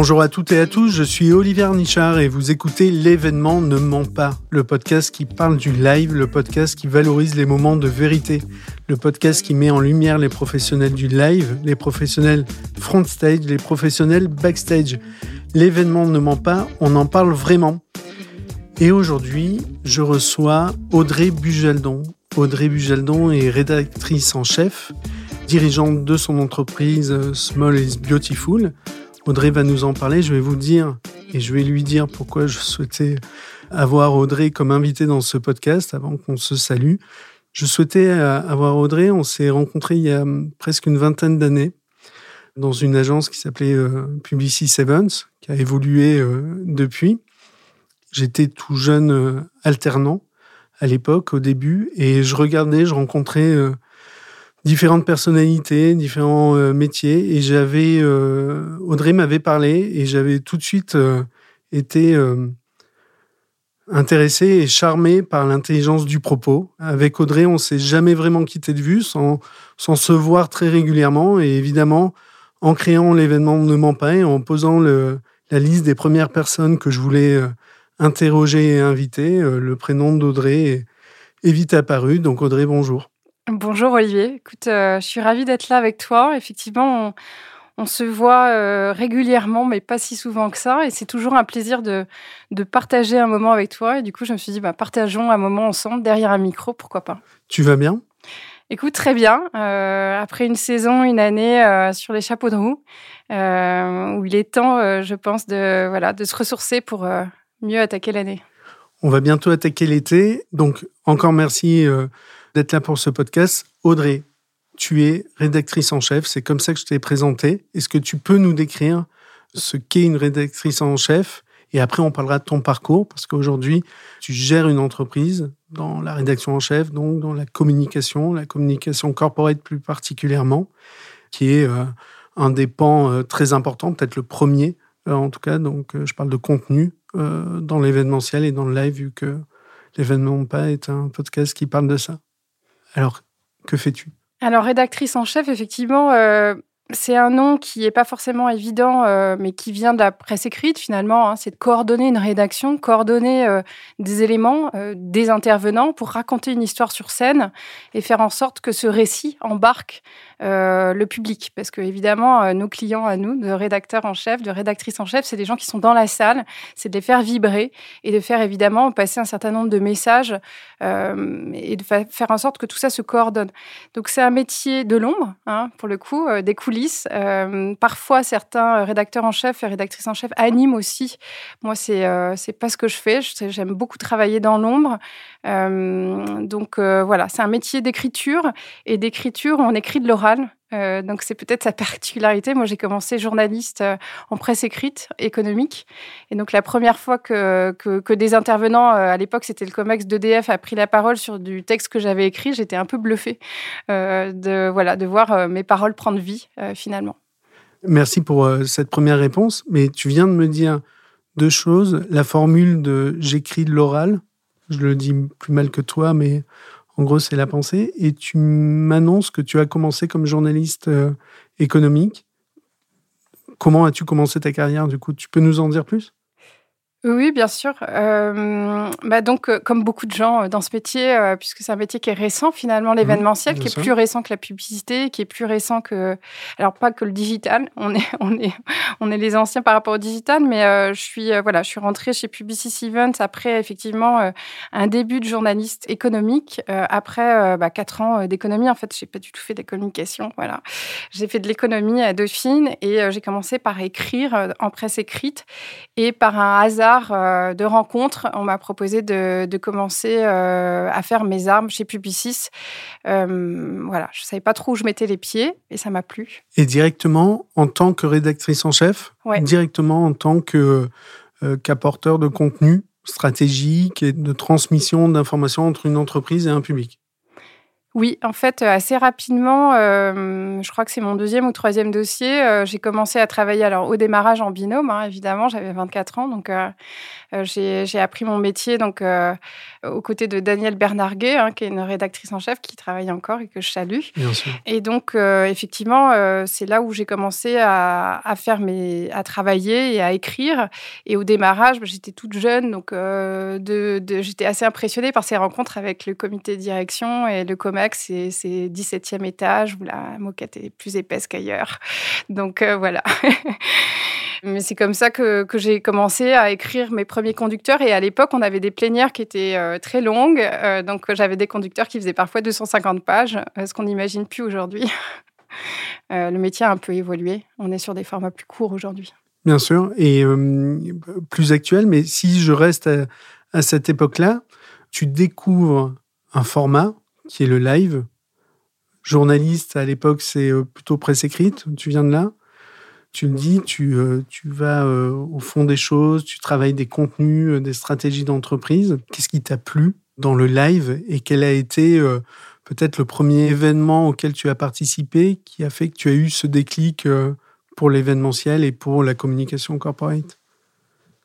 Bonjour à toutes et à tous, je suis Olivier Nichard et vous écoutez L'événement ne ment pas, le podcast qui parle du live, le podcast qui valorise les moments de vérité, le podcast qui met en lumière les professionnels du live, les professionnels front stage, les professionnels backstage. L'événement ne ment pas, on en parle vraiment. Et aujourd'hui, je reçois Audrey Bujaldon. Audrey Bujaldon est rédactrice en chef, dirigeante de son entreprise Small is Beautiful. Audrey va nous en parler. Je vais vous dire et je vais lui dire pourquoi je souhaitais avoir Audrey comme invitée dans ce podcast avant qu'on se salue. Je souhaitais euh, avoir Audrey. On s'est rencontrés il y a hum, presque une vingtaine d'années dans une agence qui s'appelait euh, Publicis Sevens, qui a évolué euh, depuis. J'étais tout jeune alternant à l'époque, au début, et je regardais, je rencontrais différentes personnalités, différents euh, métiers. Et j'avais, euh, Audrey m'avait parlé et j'avais tout de suite euh, été intéressé et charmé par l'intelligence du propos. Avec Audrey, on s'est jamais vraiment quitté de vue, sans, sans se voir très régulièrement. Et évidemment, en créant l'événement Ne ment pas et en posant le, la liste des premières personnes que je voulais interroger et inviter, le prénom d'Audrey est vite apparu. Donc Audrey, bonjour. Bonjour Olivier, écoute, euh, je suis ravie d'être là avec toi. Effectivement, on, se voit euh, régulièrement, mais pas si souvent que ça. Et c'est toujours un plaisir de, partager un moment avec toi. Et du coup, je me suis dit, bah, partageons un moment ensemble derrière un micro, pourquoi pas. Tu vas bien? Écoute, très bien. Euh, après une saison, une année sur les chapeaux de roue, où il est temps, je pense, de, voilà, de se ressourcer pour mieux attaquer l'année. On va bientôt attaquer l'été. Donc, encore merci d'être là pour ce podcast. Audrey, tu es rédactrice en chef, c'est comme ça que je t'ai présenté. Est-ce que tu peux nous décrire ce qu'est une rédactrice en chef? Et après, on parlera de ton parcours, parce qu'aujourd'hui, tu gères une entreprise dans la rédaction en chef, donc dans la communication, la communication corporate plus particulièrement, qui est euh, un des pans euh, très importants, peut-être le premier euh, en tout cas. Donc, je parle de contenu dans l'événementiel et dans le live, vu que l'événement pas est un podcast qui parle de ça. Alors, que fais-tu? Alors, rédactrice en chef, effectivement, euh, c'est un nom qui n'est pas forcément évident, euh, mais qui vient de la presse écrite finalement. Hein. c'est de coordonner une rédaction, coordonner euh, des éléments, des intervenants pour raconter une histoire sur scène et faire en sorte que ce récit embarque euh, le public. Parce que, évidemment, euh, nos clients à nous, de rédacteurs en chef, de rédactrices en chef, c'est des gens qui sont dans la salle, c'est de les faire vibrer et de faire évidemment passer un certain nombre de messages euh, et de faire en sorte que tout ça se coordonne. Donc, c'est un métier de l'ombre, hein, pour le coup, des coulisses. Parfois, certains rédacteurs en chef et rédactrices en chef animent aussi. Moi, c'est c'est pas ce que je fais. J'aime beaucoup travailler dans l'ombre. donc, voilà, c'est un métier d'écriture et d'écriture, on écrit de l'oral euh, donc c'est peut-être sa particularité. Moi, j'ai commencé journaliste euh, en presse écrite économique. Et donc la première fois que, des intervenants, euh, à l'époque c'était le COMEX d'EDF, a pris la parole sur du texte que j'avais écrit, j'étais un peu bluffée de, voilà, de voir mes paroles prendre vie finalement. Merci pour cette première réponse. Mais tu viens de me dire deux choses. La formule de j'écris de l'oral, je le dis plus mal que toi, mais en gros, c'est la pensée. Et tu m'annonces que tu as commencé comme journaliste euh, économique. Comment as-tu commencé ta carrière du coup? Tu peux nous en dire plus? Oui, bien sûr. Euh, bah donc, euh, comme beaucoup de gens euh, dans ce métier, puisque c'est un métier qui est récent finalement, l'événementiel, qui est plus récent que la publicité, qui est plus récent que, alors pas que le digital. On est, on est, on est les anciens par rapport au digital, mais je suis, voilà, je suis rentrée chez Publicis Events après effectivement un début de journaliste économique, après bah, quatre ans d'économie. En fait, j'ai pas du tout fait de communication. Voilà, j'ai fait de l'économie à Dauphine et j'ai commencé par écrire en presse écrite et par un hasard euh, de rencontre, on m'a proposé de, commencer euh, à faire mes armes chez Publicis. Euh, voilà, je ne savais pas trop où je mettais les pieds et ça m'a plu. Et directement en tant que rédactrice en chef? Directement en tant que qu'apporteur de contenu stratégique et de transmission d'informations entre une entreprise et un public? Oui, en fait, assez rapidement, je crois que c'est mon deuxième ou troisième dossier, j'ai commencé à travailler alors au démarrage en binôme, hein, évidemment, j'avais 24 ans, donc j'ai appris mon métier donc aux côtés de Danielle Bernarguet, hein, qui est une rédactrice en chef qui travaille encore et que je salue. Bien sûr. Et donc effectivement, c'est là où j'ai commencé à, faire mes, à travailler et à écrire. Et au démarrage, bah, j'étais toute jeune, donc de, j'étais assez impressionnée par ces rencontres avec le comité de direction et le C'est 17e étage où la moquette est plus épaisse qu'ailleurs. Donc voilà. Mais c'est comme ça que, j'ai commencé à écrire mes premiers conducteurs. Et à l'époque, on avait des plénières qui étaient euh, très longues. Euh, donc, j'avais des conducteurs qui faisaient parfois 250 pages, euh, ce qu'on n'imagine plus aujourd'hui. le métier a un peu évolué. On est sur des formats plus courts aujourd'hui. Bien sûr, et plus actuel. Mais si je reste à cette époque-là, tu découvres un format qui est le live. Journaliste, à l'époque, c'est plutôt presse écrite. Tu viens de là tu le dis, tu, euh, tu vas euh, au fond des choses, tu travailles des contenus, euh, des stratégies d'entreprise. Qu'est-ce qui t'a plu dans le live et quel a été peut-être le premier événement auquel tu as participé qui a fait que tu as eu ce déclic pour l'événementiel et pour la communication corporate?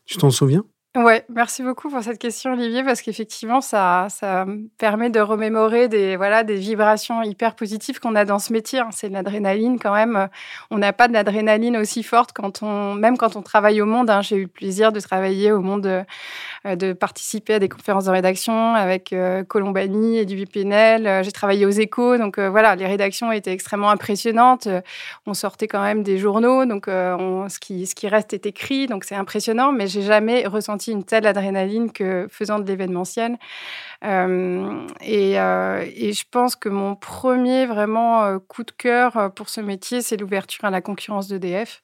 Tu t'en souviens? Ouais, merci beaucoup pour cette question, Olivier, parce qu'effectivement, ça, ça permet de remémorer des, voilà, des vibrations hyper positives qu'on a dans ce métier. Hein. C'est de l'adrénaline quand même. On n'a pas de l'adrénaline aussi forte quand on, même quand on travaille au monde. Hein. J'ai eu le plaisir de travailler au monde, euh, de participer à des conférences de rédaction avec euh, Colombani et du PNL. Euh, j'ai travaillé aux échos. Donc voilà, les rédactions étaient extrêmement impressionnantes. On sortait quand même des journaux. Donc ce, qui, ce qui reste est écrit. Donc c'est impressionnant, mais j'ai jamais ressenti une telle adrénaline que faisant de l'événementiel. Euh, et, euh, et, je pense que mon premier vraiment euh, coup de cœur pour ce métier, c'est l'ouverture à la concurrence d'EDF.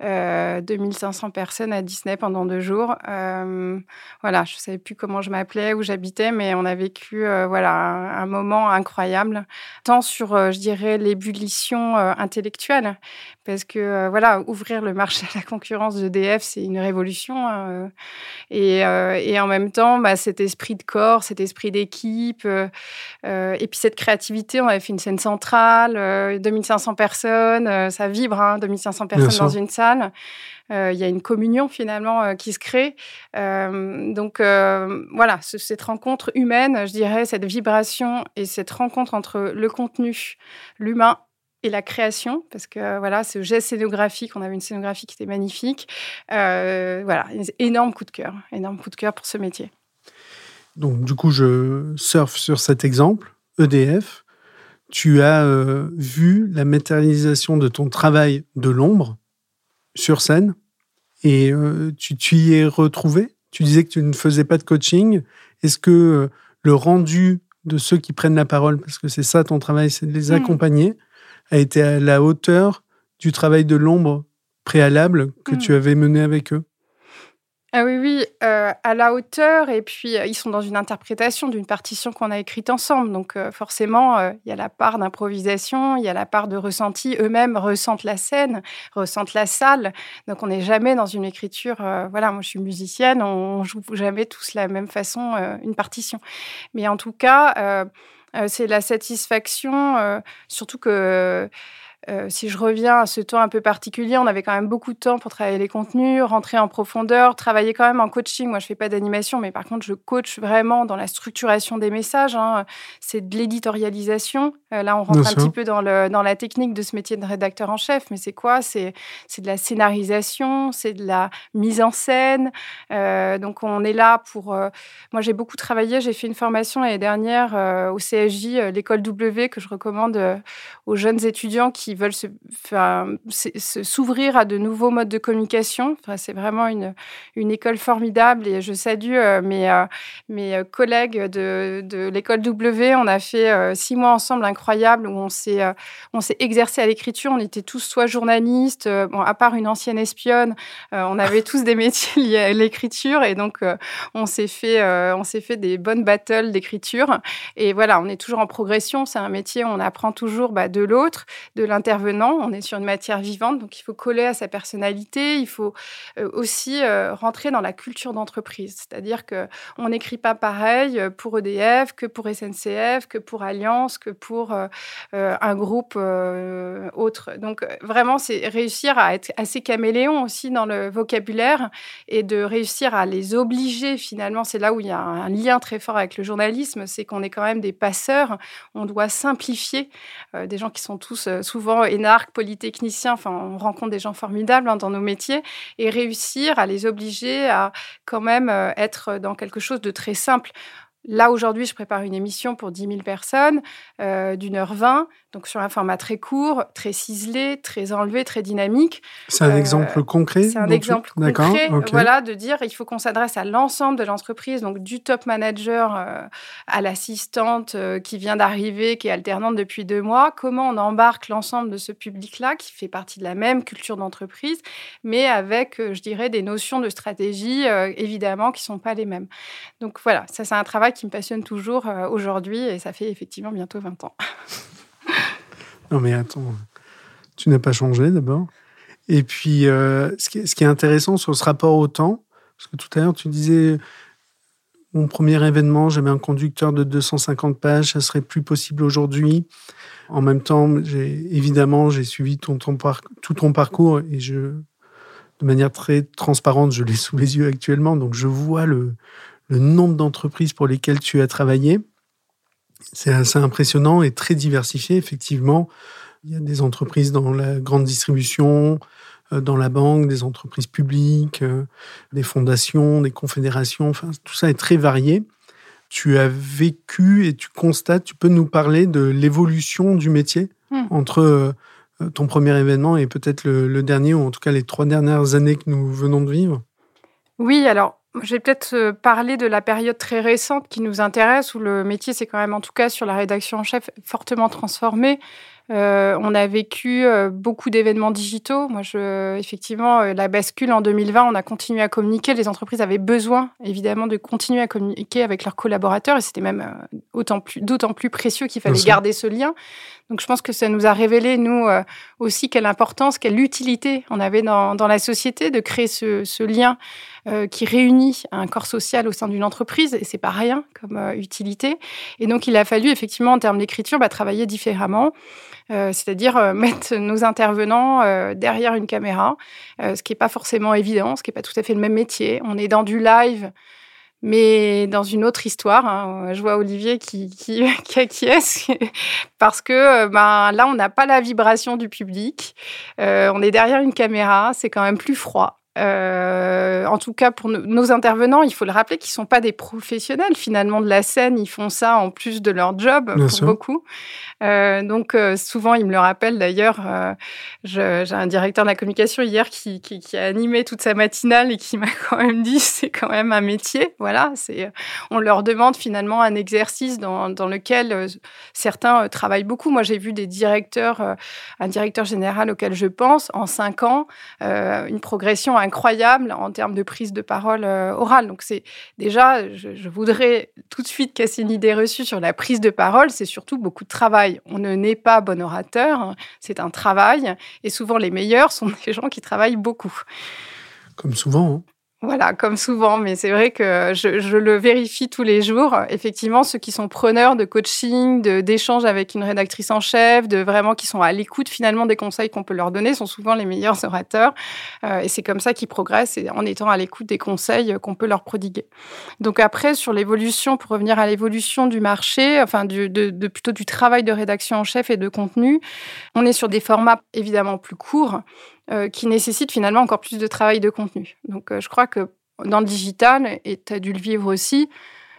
2500 personnes à Disney pendant deux jours. voilà, je ne savais plus comment je m'appelais, où j'habitais, mais on a vécu voilà, un, moment incroyable, tant sur, je dirais, l'ébullition intellectuelle, parce que voilà, ouvrir le marché à la concurrence d'EDF, c'est une révolution. Hein, et, et, en même temps, bah, cet esprit de corps, cet esprit d'équipe. Euh, euh, et puis cette créativité, on avait fait une scène centrale, 2500 euh, personnes, ça vibre, hein, 2500 personnes dans une salle. Il y a une communion finalement qui se crée. donc voilà, cette rencontre humaine, je dirais, cette vibration et cette rencontre entre le contenu, l'humain et la création, parce que voilà, ce geste scénographique, on avait une scénographie qui était magnifique. voilà, énorme coup de cœur, énorme coup de cœur pour ce métier. Donc, du coup, je surfe sur cet exemple, EDF. Tu as euh, vu la matérialisation de ton travail de l'ombre sur scène et euh, tu, tu, y es retrouvé? Tu disais que tu ne faisais pas de coaching. Est-ce que euh, le rendu de ceux qui prennent la parole, parce que c'est ça ton travail, c'est de les mmh. accompagner, a été à la hauteur du travail de l'ombre préalable que mmh. tu avais mené avec eux? Ah oui, oui, euh, à la hauteur. Et puis, euh, ils sont dans une interprétation d'une partition qu'on a écrite ensemble. Donc, euh, forcément, il y a la part d'improvisation, il y a la part de ressenti. Eux-mêmes ressentent la scène, ressentent la salle. Donc, on n'est jamais dans une écriture. voilà, moi, je suis musicienne, on joue jamais tous la même façon une partition. Mais en tout cas, c'est la satisfaction, surtout que euh, si je reviens à ce temps un peu particulier, on avait quand même beaucoup de temps pour travailler les contenus, rentrer en profondeur, travailler quand même en coaching. Moi, je fais pas d'animation, mais par contre, je coach vraiment dans la structuration des messages. Hein. C'est de l'éditorialisation. Euh, là, on rentre un petit peu dans, le, dans la technique de ce métier de rédacteur en chef. Mais c'est quoi? C'est de la scénarisation, c'est de la mise en scène. Euh, donc, on est là pour. moi, j'ai beaucoup travaillé. J'ai fait une formation l'année dernière au CSJ, l'école W, que je recommande aux jeunes étudiants qui veulent s'ouvrir à de nouveaux modes de communication. C'est vraiment une, école formidable et je salue euh, mes, euh, euh, collègues de, l'école W. On a fait six mois ensemble incroyables où on s'est exercé à l'écriture. On était tous soit journalistes, à part une ancienne espionne, on avait tous des métiers liés à l'écriture et donc on s'est fait on s'est fait des bonnes battles d'écriture et voilà, on est toujours en progression. C'est un métier où on apprend toujours bah, de l'autre, de l'intérieur intervenant. On est sur une matière vivante, donc il faut coller à sa personnalité. Il faut euh, aussi euh, rentrer dans la culture d'entreprise, c'est-à-dire que on n'écrit pas pareil pour EDF que pour SNCF, que pour Alliance, que pour un groupe autre. Donc vraiment, c'est réussir à être assez caméléon aussi dans le vocabulaire et de réussir à les obliger finalement. C'est là où il y a un lien très fort avec le journalisme, c'est qu'on est quand même des passeurs. On doit simplifier des gens qui sont tous souvent énarques, polytechniciens. Enfin, on rencontre des gens formidables hein, dans nos métiers et réussir à les obliger à quand même être dans quelque chose de très simple. Là, aujourd'hui, je prépare une émission pour 10 000 personnes euh, d'une heure vingt, donc sur un format très court, très ciselé, très enlevé, très dynamique. C'est un euh, exemple concret C'est un exemple concret, voilà, de dire il faut qu'on s'adresse à l'ensemble de l'entreprise, donc du top manager euh, à l'assistante qui vient d'arriver, qui est alternante depuis deux mois. Comment on embarque l'ensemble de ce public-là, qui fait partie de la même culture d'entreprise, mais avec, je dirais, des notions de stratégie, évidemment, qui ne sont pas les mêmes. Donc voilà, ça c'est un travail qui me passionne toujours euh, aujourd'hui et ça fait effectivement bientôt 20 ans. non mais attends, tu n'as pas changé d'abord. Et puis, euh, ce, qui est, intéressant sur ce rapport au temps, parce que tout à l'heure tu disais, mon premier événement, j'avais un conducteur de 250 pages, ça serait plus possible aujourd'hui. En même temps, évidemment, j'ai suivi tout ton parcours et je, de manière très transparente, je l'ai sous les yeux actuellement, donc je vois le, le nombre d'entreprises pour lesquelles tu as travaillé. C'est assez impressionnant et très diversifié, effectivement. Il y a des entreprises dans la grande distribution, euh, dans la banque, des entreprises publiques, euh, des fondations, des confédérations, enfin, tout ça est très varié. Tu as vécu et tu constates, tu peux nous parler de l'évolution du métier hmm. entre euh, ton premier événement et peut-être le, le, dernier, ou en tout cas les trois dernières années que nous venons de vivre? Oui, alors je vais peut-être euh, parler de la période très récente qui nous intéresse, où le métier s'est quand même, en tout cas sur la rédaction en chef, fortement transformé. Euh, on a vécu euh, beaucoup d'événements digitaux. Moi, je, effectivement, la bascule en 2020, on a continué à communiquer. Les entreprises avaient besoin, évidemment, de continuer à communiquer avec leurs collaborateurs, et c'était même d'autant plus, plus précieux qu'il fallait garder ce lien. Donc, je pense que ça nous a révélé, nous aussi, quelle importance, quelle utilité on avait dans, la société de créer ce, lien euh, qui réunit un corps social au sein d'une entreprise, et c'est pas rien comme euh, utilité. Et donc, il a fallu effectivement, en termes d'écriture, bah, travailler différemment. Euh, c'est-à-dire mettre nos intervenants derrière une caméra, ce qui n'est pas forcément évident, ce qui n'est pas tout à fait le même métier. On est dans du live, mais dans une autre histoire. Hein. Je vois Olivier qui, qui, qui acquiesce parce que ben, là, on n'a pas la vibration du public. on est derrière une caméra, c'est quand même plus froid. Euh, en tout cas, pour nos intervenants, il faut le rappeler qu'ils ne sont pas des professionnels finalement de la scène. Ils font ça en plus de leur job pour beaucoup. Euh, donc, euh, souvent, ils me le rappellent d'ailleurs. J'ai un directeur de la communication hier qui, qui, a animé toute sa matinale et qui m'a quand même dit c'est quand même un métier. Voilà, c'est on leur demande finalement un exercice dans, dans lequel certains travaillent beaucoup. Moi, j'ai vu des directeurs, un directeur général auquel je pense, en cinq ans, une progression incroyable en termes de prise de parole euh, orale. Donc c'est déjà, je, voudrais tout de suite casser une idée reçue sur la prise de parole. C'est surtout beaucoup de travail. On ne naît pas bon orateur, c'est un travail. Et souvent les meilleurs sont des gens qui travaillent beaucoup. Comme souvent. Hein. Voilà, comme souvent, mais c'est vrai que je, le vérifie tous les jours. Effectivement, ceux qui sont preneurs de coaching, d'échanges avec une rédactrice en chef, de vraiment qui sont à l'écoute finalement des conseils qu'on peut leur donner, sont souvent les meilleurs orateurs. Euh, et c'est comme ça qu'ils progressent, en étant à l'écoute des conseils qu'on peut leur prodiguer. Donc après, sur l'évolution, pour revenir à l'évolution du marché, enfin de, plutôt du travail de rédaction en chef et de contenu, on est sur des formats évidemment plus courts. Euh, qui nécessite finalement encore plus de travail de contenu. Donc euh, je crois que dans le digital, et tu as dû le vivre aussi,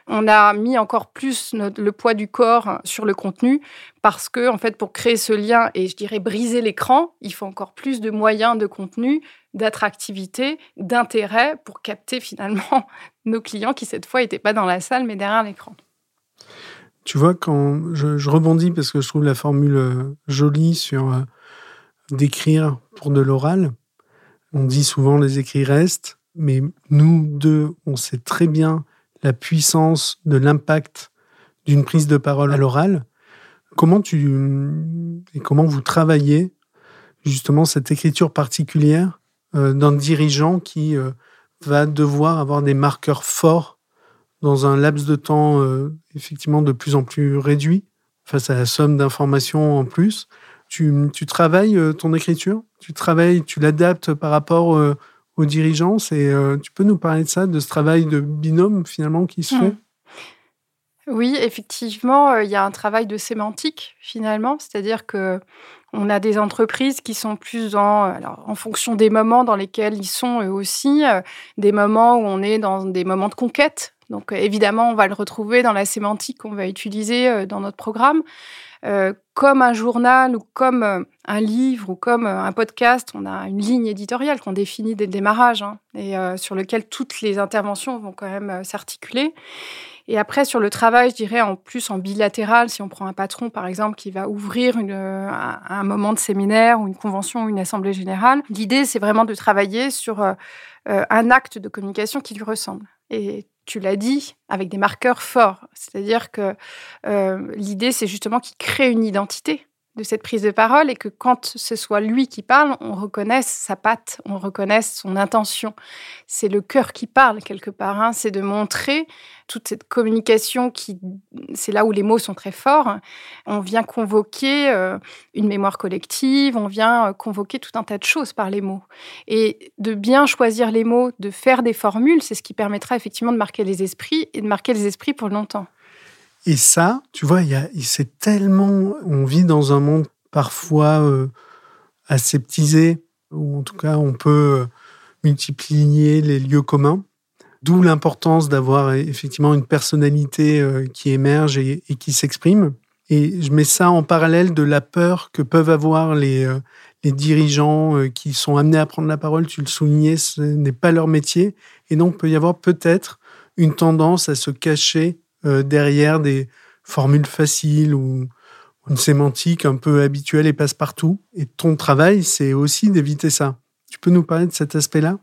on a mis encore plus le poids du corps sur le contenu parce que, en fait, pour créer ce lien et je dirais briser l'écran, il faut encore plus de moyens de contenu, d'attractivité, d'intérêt pour capter finalement nos clients qui, cette fois, n'étaient pas dans la salle mais derrière l'écran. Tu vois, quand je, je, rebondis parce que je trouve la formule euh, jolie sur d'écrire pour de l'oral. On dit souvent les écrits restent, mais nous deux, on sait très bien la puissance de l'impact d'une prise de parole à l'oral. Comment tu et comment vous travaillez justement cette écriture particulière d'un dirigeant qui va devoir avoir des marqueurs forts dans un laps de temps effectivement de plus en plus réduit face à la somme d'informations en plus? Tu, tu travailles ton écriture, tu travailles, tu l'adaptes par rapport aux dirigeants? Et tu peux nous parler de ça, de ce travail de binôme finalement qui se mmh. fait? Oui, effectivement, euh, il y a un travail de sémantique finalement, c'est-à-dire que on a des entreprises qui sont plus en, alors, en fonction des moments dans lesquels ils sont eux aussi, euh, des moments où on est dans des moments de conquête. Donc euh, évidemment, on va le retrouver dans la sémantique qu'on va utiliser dans notre programme. Comme un journal ou comme un livre ou comme un podcast, on a une ligne éditoriale qu'on définit dès le démarrage hein, et sur lequel toutes les interventions vont quand même s'articuler. Et après, sur le travail, je dirais en plus en bilatéral, si on prend un patron, par exemple, qui va ouvrir une, un, moment de séminaire ou une convention ou une assemblée générale, l'idée, c'est vraiment de travailler sur euh, euh, un acte de communication qui lui ressemble. Et tu l'as dit, avec des marqueurs forts. C'est-à-dire que euh, l'idée, c'est justement qu'il crée une identité de cette prise de parole et que quand ce soit lui qui parle, on reconnaisse sa patte, on reconnaisse son intention. C'est le cœur qui parle quelque part. Hein. C'est de montrer toute cette communication qui, c'est là où les mots sont très forts. On vient convoquer euh, une mémoire collective, on vient euh, convoquer tout un tas de choses par les mots. Et de bien choisir les mots, de faire des formules, c'est ce qui permettra effectivement de marquer les esprits et de marquer les esprits pour longtemps. Et ça, tu vois, c'est tellement. On vit dans un monde parfois euh, aseptisé, ou en tout cas, on peut euh, multiplier les lieux communs. D'où l'importance d'avoir effectivement une personnalité euh, qui émerge et, qui s'exprime. Et je mets ça en parallèle de la peur que peuvent avoir les, les dirigeants qui sont amenés à prendre la parole. Tu le soulignais, ce n'est pas leur métier. Et donc, peut y avoir peut-être une tendance à se cacher euh, derrière des formules faciles ou une sémantique un peu habituelle et passe-partout. Et ton travail, c'est aussi d'éviter ça. Tu peux nous parler de cet aspect-là?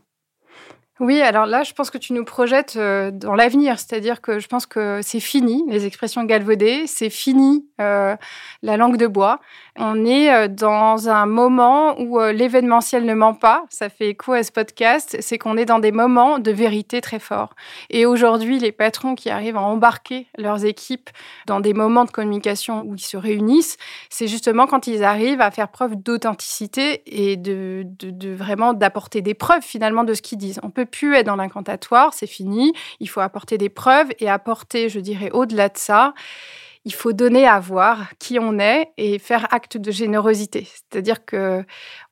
Oui, alors là, je pense que tu nous projettes euh, dans l'avenir, c'est-à-dire que je pense que c'est fini, les expressions galvaudées, c'est fini euh, la langue de bois. On est euh, dans un moment où l'événementiel ne ment pas, ça fait écho à ce podcast, c'est qu'on est dans des moments de vérité très forts. Et aujourd'hui, les patrons qui arrivent à embarquer leurs équipes dans des moments de communication où ils se réunissent, c'est justement quand ils arrivent à faire preuve d'authenticité et de, vraiment d'apporter des preuves finalement de ce qu'ils disent. Plus être dans l'incantatoire, c'est fini. Il faut apporter des preuves et apporter, je dirais, au-delà de ça, il faut donner à voir qui on est et faire acte de générosité. C'est-à-dire que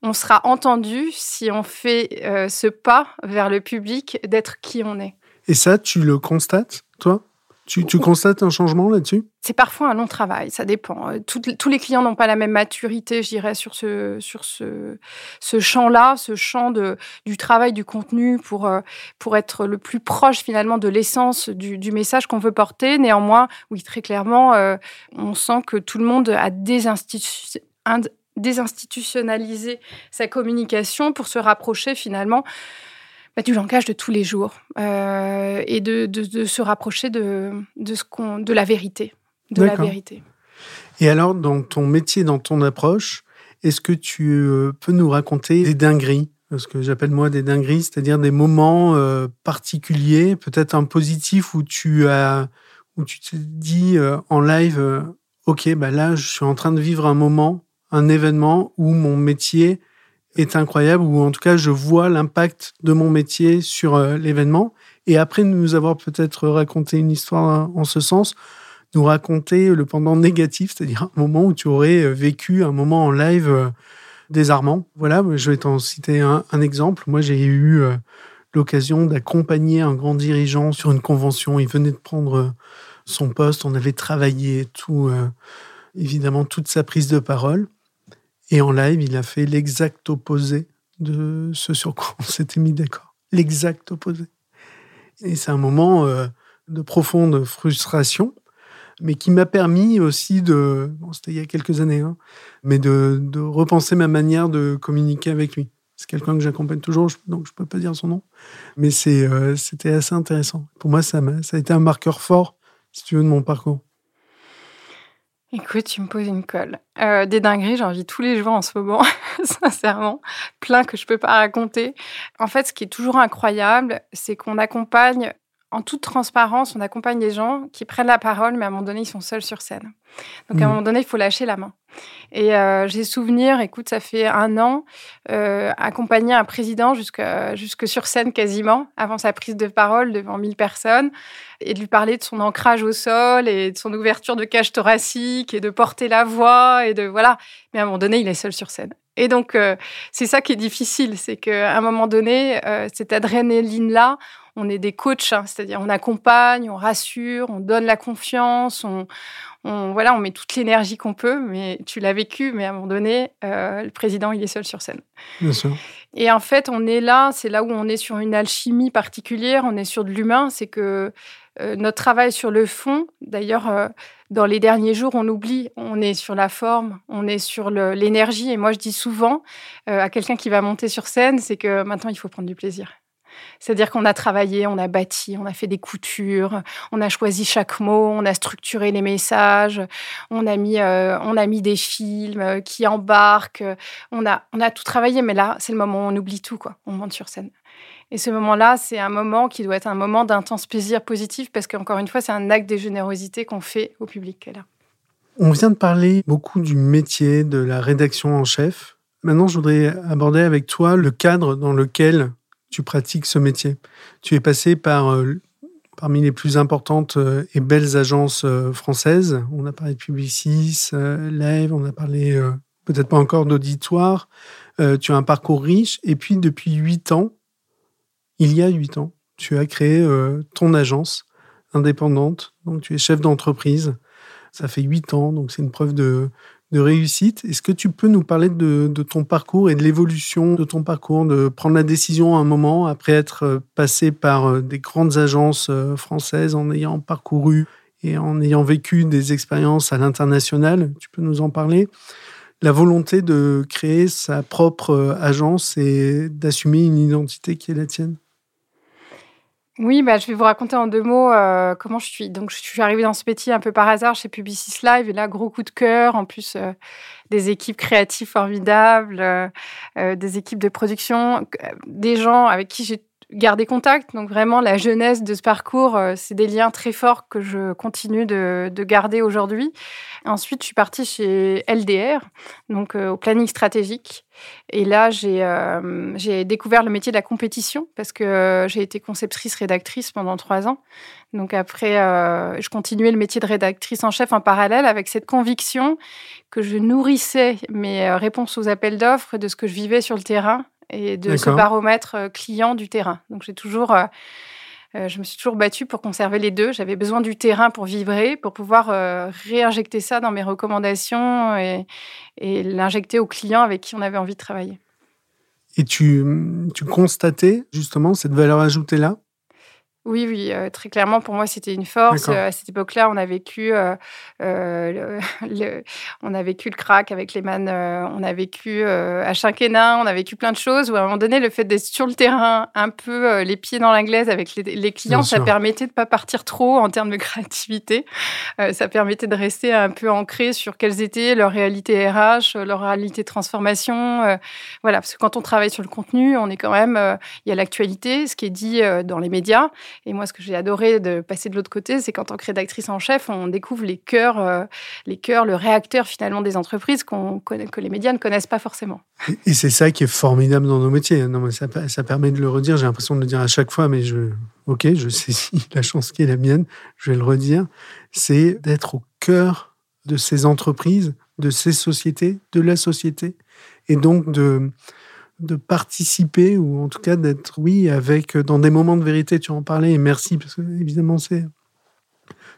on sera entendu si on fait euh, ce pas vers le public d'être qui on est. Et ça, tu le constates, toi? Tu, constates un changement là-dessus? C'est parfois un long travail, ça dépend. Euh, tous les clients n'ont pas la même maturité, je dirais, sur ce, sur ce, champ-là, ce champ de, du travail, du contenu, pour, euh, pour être le plus proche finalement de l'essence du, message qu'on veut porter. Néanmoins, oui, très clairement, euh, on sent que tout le monde a désinstitutionnalisé sa communication pour se rapprocher finalement bah, du langage de tous les jours euh, et de, de, se rapprocher de, de, ce qu'on, de la vérité. De la vérité. Et alors, dans ton métier, dans ton approche, est-ce que tu euh, peux nous raconter des dingueries? Ce que j'appelle moi des dingueries, c'est-à-dire des moments euh, particuliers, peut-être un positif où tu as, où tu te dis en live, ok, bah là, je suis en train de vivre un moment, un événement où mon métier est incroyable, ou en tout cas, je vois l'impact de mon métier sur euh, l'événement. Et après nous avoir peut-être raconté une histoire hein, en ce sens, nous raconter le pendant négatif, c'est-à-dire un moment où tu aurais euh, vécu un moment en live euh, désarmant. Voilà, je vais t'en citer un, exemple. Moi, j'ai eu l'occasion d'accompagner un grand dirigeant sur une convention. Il venait de prendre son poste, on avait travaillé tout, évidemment, toute sa prise de parole. Et en live, il a fait l'exact opposé de ce sur quoi on s'était mis d'accord. L'exact opposé. Et c'est un moment euh, de profonde frustration, mais qui m'a permis aussi de, c'était il y a quelques années, hein, mais de, repenser ma manière de communiquer avec lui. C'est quelqu'un que j'accompagne toujours, donc je ne peux pas dire son nom, mais euh, c'était assez intéressant. Pour moi, ça a été un marqueur fort, si tu veux, de mon parcours. Écoute, tu me poses une colle. Euh, des dingueries, j'ai envie tous les jours en ce moment, sincèrement. Plein que je peux pas raconter. En fait, ce qui est toujours incroyable, c'est qu'on accompagne en toute transparence, on accompagne des gens qui prennent la parole, mais à un moment donné, ils sont seuls sur scène. Donc, à un mmh. moment donné, il faut lâcher la main. Et euh, j'ai souvenir, écoute, ça fait un an, euh, accompagner un président jusque, jusque sur scène quasiment, avant sa prise de parole devant 1000 personnes, et de lui parler de son ancrage au sol et de son ouverture de cage thoracique et de porter la voix et de voilà. Mais à un moment donné, il est seul sur scène. Et donc, euh, c'est ça qui est difficile, c'est qu'à un moment donné, euh, cette adrénaline-là, on est des coachs, hein, c'est-à-dire on accompagne, on rassure, on donne la confiance, on, voilà, on met toute l'énergie qu'on peut, mais tu l'as vécu, mais à un moment donné, euh, le président, il est seul sur scène. Bien sûr. Et en fait, on est là, c'est là où on est sur une alchimie particulière, on est sur de l'humain, c'est que euh, notre travail sur le fond, d'ailleurs, euh, dans les derniers jours, on oublie, on est sur la forme, on est sur l'énergie. Et moi, je dis souvent à quelqu'un qui va monter sur scène, c'est que maintenant, il faut prendre du plaisir. C'est-à-dire qu'on a travaillé, on a bâti, on a fait des coutures, on a choisi chaque mot, on a structuré les messages, on a mis, euh, on a mis des films euh, qui embarquent, on a, on a tout travaillé, mais là, c'est le moment où on oublie tout, quoi. On monte sur scène. Et ce moment-là, c'est un moment qui doit être un moment d'intense plaisir positif parce qu'encore une fois, c'est un acte de générosité qu'on fait au public. On vient de parler beaucoup du métier, de la rédaction en chef. Maintenant, je voudrais aborder avec toi le cadre dans lequel tu pratiques ce métier. Tu es passé par euh, parmi les plus importantes euh, et belles agences euh, françaises. On a parlé de Publicis, Live, on a parlé peut-être pas encore d'auditoire. tu as un parcours riche. Et puis, depuis huit ans, il y a huit ans, tu as créé ton agence indépendante. Donc, tu es chef d'entreprise. Ça fait huit ans, donc c'est une preuve de, de réussite. Est-ce que tu peux nous parler de, ton parcours et de l'évolution de ton parcours, de prendre la décision à un moment après être euh, passé par euh, des grandes agences euh, françaises en ayant parcouru et en ayant vécu des expériences à l'international? Tu peux nous en parler? La volonté de créer sa propre agence et d'assumer une identité qui est la tienne oui, bah, je vais vous raconter en deux mots euh, comment je suis. Donc, je suis arrivée dans ce métier un peu par hasard chez Publicis Live. Et là, gros coup de cœur. En plus, euh, des équipes créatives formidables, euh, des équipes de production, des gens avec qui j'ai garder contact. Donc vraiment, la jeunesse de ce parcours, euh, c'est des liens très forts que je continue de, garder aujourd'hui. Ensuite, je suis partie chez LDR, donc euh, au planning stratégique. Et là, euh, j'ai découvert le métier de la compétition parce que j'ai été conceptrice rédactrice pendant trois ans. Donc après, je continuais le métier de rédactrice en chef en parallèle avec cette conviction que je nourrissais mes réponses aux appels d'offres de ce que je vivais sur le terrain et de ce baromètre euh, client du terrain. Donc j'ai toujours, euh, euh, je me suis toujours battue pour conserver les deux. J'avais besoin du terrain pour vibrer, pour pouvoir réinjecter ça dans mes recommandations et, et l'injecter aux clients avec qui on avait envie de travailler. Et tu, tu constatais justement cette valeur ajoutée-là? Oui, oui, euh, très clairement, pour moi, c'était une force. Euh, à cette époque-là, on a vécu, euh, le, on a vécu le crack avec les man, on a vécu à Chinquenin, on a vécu plein de choses. Où à un moment donné, le fait d'être sur le terrain, un peu les pieds dans l'anglaise avec les, clients, ça permettait de pas partir trop en termes de créativité. ça permettait de rester un peu ancré sur quelles étaient leurs réalités RH, leur réalité de transformation. voilà, parce que quand on travaille sur le contenu, on est quand même, il y a l'actualité, ce qui est dit dans les médias. Et moi, ce que j'ai adoré de passer de l'autre côté, c'est qu'en tant que rédactrice en chef, on découvre les cœurs, euh, les cœurs, le réacteur finalement des entreprises qu'on que les médias ne connaissent pas forcément. Et c'est ça qui est formidable dans nos métiers. Non, mais ça, ça permet de le redire. J'ai l'impression de le dire à chaque fois, mais je, ok, je saisis la chance qui est la mienne. Je vais le redire. C'est d'être au cœur de ces entreprises, de ces sociétés, de la société, et donc de de participer ou en tout cas d'être, oui, avec dans des moments de vérité, tu en parlais, et merci parce que évidemment c'est,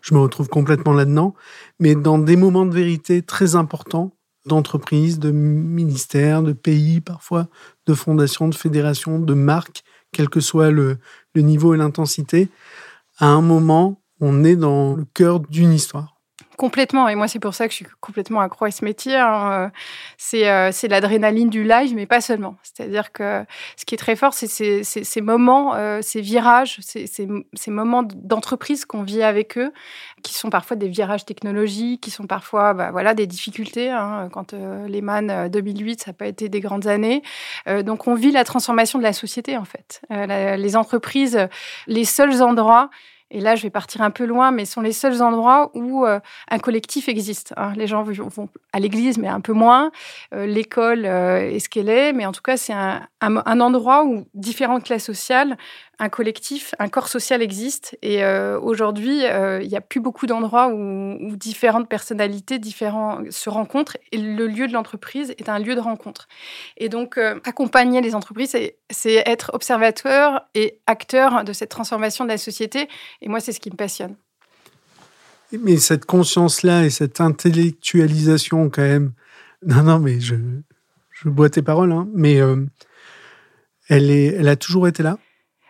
je me retrouve complètement là-dedans, mais dans des moments de vérité très importants d'entreprises, de ministères, de pays parfois, de fondations, de fédérations, de marques, quel que soit le, niveau et l'intensité, à un moment, on est dans le cœur d'une histoire. Complètement. Et moi, c'est pour ça que je suis complètement accro à ce métier. Hein. Euh, c'est l'adrénaline du live, mais pas seulement. C'est-à-dire que ce qui est très fort, c'est ces, moments, euh, ces virages, ces, ces moments d'entreprise qu'on vit avec eux, qui sont parfois des virages technologiques, qui sont parfois bah, voilà, des difficultés. Hein. Quand euh, Lehman 2008, ça n'a pas été des grandes années. donc, on vit la transformation de la société, en fait. les entreprises, les seuls endroits et là, je vais partir un peu loin, mais sont les seuls endroits où euh, un collectif existe. Hein. Les gens vont à l'église, mais un peu moins. Euh, l'école euh, est ce qu'elle est, mais en tout cas, c'est un, endroit où différentes classes sociales un collectif, un corps social existe. Et euh, aujourd'hui, euh, il n'y a plus beaucoup d'endroits où, différentes personnalités différents se rencontrent. Et le lieu de l'entreprise est un lieu de rencontre. Et donc, euh, accompagner les entreprises, c'est être observateur et acteur de cette transformation de la société. Et moi, c'est ce qui me passionne. Mais cette conscience-là et cette intellectualisation, quand même. Non, non, mais je, bois tes paroles, hein, mais elle, est, elle a toujours été là?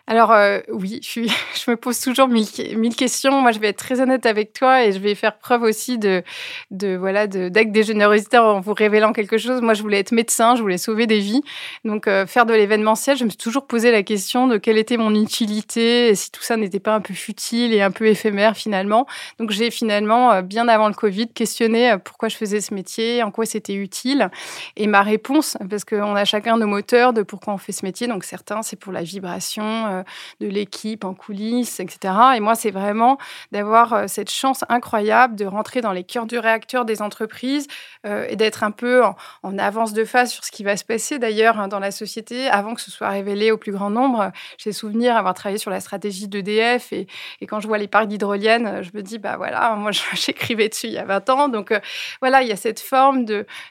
Alors euh, oui, je, me pose toujours mille, questions. Moi, je vais être très honnête avec toi et je vais faire preuve aussi de, voilà, d'acte de, générosité en vous révélant quelque chose. Moi, je voulais être médecin, je voulais sauver des vies. Donc, euh, faire de l'événementiel, je me suis toujours posé la question de quelle était mon utilité et si tout ça n'était pas un peu futile et un peu éphémère finalement. Donc, j'ai finalement, euh, bien avant le Covid, questionné pourquoi je faisais ce métier, en quoi c'était utile. Et ma réponse, parce qu'on a chacun nos moteurs de pourquoi on fait ce métier. Donc, certains, c'est pour la vibration euh, de l'équipe en coulisses, etc. Et moi, c'est vraiment d'avoir euh, cette chance incroyable de rentrer dans les cœurs du réacteur des entreprises euh, et d'être un peu en, avance de phase sur ce qui va se passer d'ailleurs hein, dans la société avant que ce soit révélé au plus grand nombre. J'ai souvenir avoir travaillé sur la stratégie d'EDF et, et quand je vois les parcs d'hydroliennes, je me dis, bah voilà, moi j'écrivais dessus il y a 20 ans. Donc voilà, il y a cette forme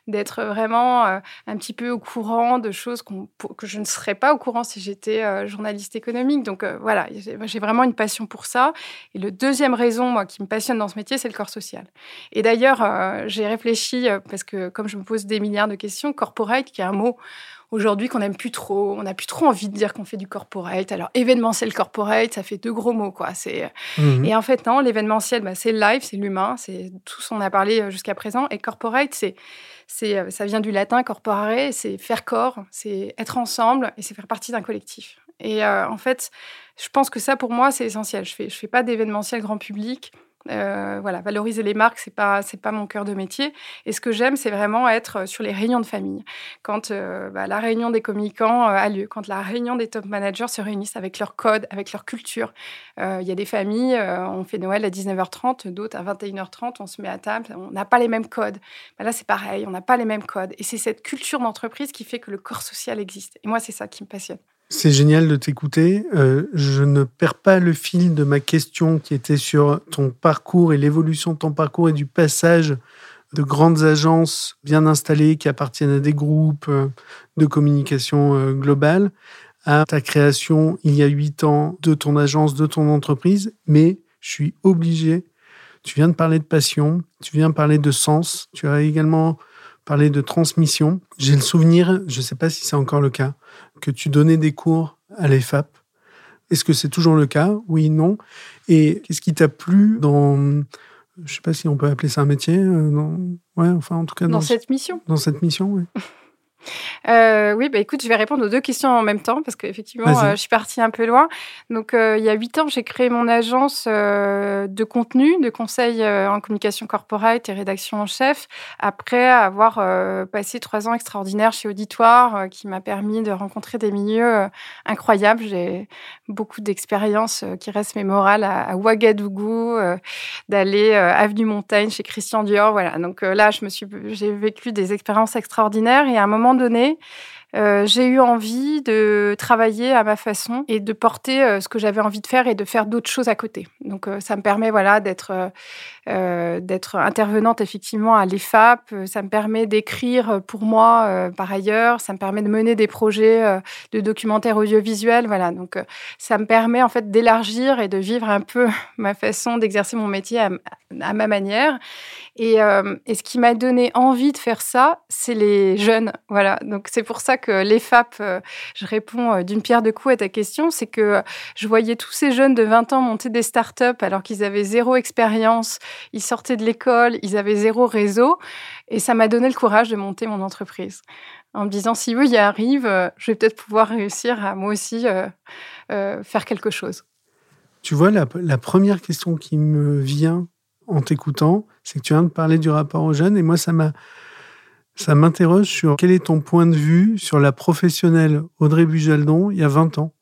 d'être vraiment un petit peu au courant de choses que je ne serais pas au courant si j'étais journaliste économique donc euh, voilà, j'ai vraiment une passion pour ça. Et le deuxième raison, moi, qui me passionne dans ce métier, c'est le corps social. Et d'ailleurs, euh, j'ai réfléchi, euh, parce que comme je me pose des milliards de questions, corporate, qui est un mot aujourd'hui qu'on n'aime plus trop. On n'a plus trop envie de dire qu'on fait du corporate. Alors, événementiel corporate, ça fait deux gros mots, quoi. C'est... Mhm. Et en fait, non, l'événementiel, bah, c'est le live, c'est l'humain, c'est tout ce qu'on a parlé jusqu'à présent. Et corporate, c'est, c'est, ça vient du latin corporare, c'est faire corps, c'est être ensemble et c'est faire partie d'un collectif. Et euh, en fait, je pense que ça, pour moi, c'est essentiel. Je je fais pas d'événementiel grand public. Euh, voilà, valoriser les marques, c'est pas c'est pas mon cœur de métier. Et ce que j'aime, c'est vraiment être sur les réunions de famille. Quand euh, bah, la réunion des communicants a lieu, quand la réunion des top managers se réunissent avec leur code, avec leur culture. Il y a des familles, on fait Noël à 19h30, d'autres à 21h30, on se met à table, on n'a pas les mêmes codes. Bah, là, c'est pareil, on n'a pas les mêmes codes. Et c'est cette culture d'entreprise qui fait que le corps social existe. Et moi, c'est ça qui me passionne. C'est génial de t'écouter. Euh, je ne perds pas le fil de ma question qui était sur ton parcours et l'évolution de ton parcours et du passage de grandes agences bien installées qui appartiennent à des groupes euh, de communication euh, globale à ta création il y a huit ans de ton agence, de ton entreprise. Mais je suis obligé. Tu viens de parler de passion, tu viens de parler de sens, tu as également parlé de transmission. J'ai le souvenir, je ne sais pas si c'est encore le cas, que tu donnais des cours à l'EFAP. Est-ce que c'est toujours le cas? Oui, non. Et qu'est-ce qui t'a plu dans, je ne sais pas si on peut appeler ça un métier, euh, ouais, enfin en tout cas dans, dans cette mission. Dans cette mission, oui. Euh, oui, bah écoute, je vais répondre aux deux questions en même temps parce qu'effectivement, euh, je suis partie un peu loin. Donc, euh, il y a huit ans, j'ai créé mon agence de contenu, de conseil en communication corporate et rédaction en chef, après avoir passé trois ans extraordinaires chez Auditoire, qui m'a permis de rencontrer des milieux incroyables. J'ai beaucoup d'expériences qui restent mémorables à, à Ouagadougou, d'aller avenue Montagne chez Christian Dior. Voilà. Donc là, je me suis, j'ai vécu des expériences extraordinaires et à un moment donné, euh, j'ai eu envie de travailler à ma façon et de porter euh, ce que j'avais envie de faire et de faire d'autres choses à côté. Donc euh, ça me permet voilà d'être d'être intervenante effectivement à l'EFAP. Ça me permet d'écrire pour moi par ailleurs. Ça me permet de mener des projets de documentaires audiovisuels. Voilà donc ça me permet en fait d'élargir et de vivre un peu ma façon d'exercer mon métier à, ma manière. Et, ce qui m'a donné envie de faire ça, c'est les jeunes. Voilà donc c'est pour ça que l'EFAP, je réponds d'une pierre de coups à ta question, c'est que je voyais tous ces jeunes de 20 ans monter des startups alors qu'ils avaient zéro expérience, ils sortaient de l'école, ils avaient zéro réseau, et ça m'a donné le courage de monter mon entreprise en me disant si eux y arrivent, je vais peut-être pouvoir réussir à moi aussi faire quelque chose. Tu vois, la, première question qui me vient en t'écoutant, c'est que tu viens de parler du rapport aux jeunes, et moi, ça m'a, ça m'interroge sur quel est ton point de vue sur la professionnelle Audrey Bujaldon il y a 20 ans.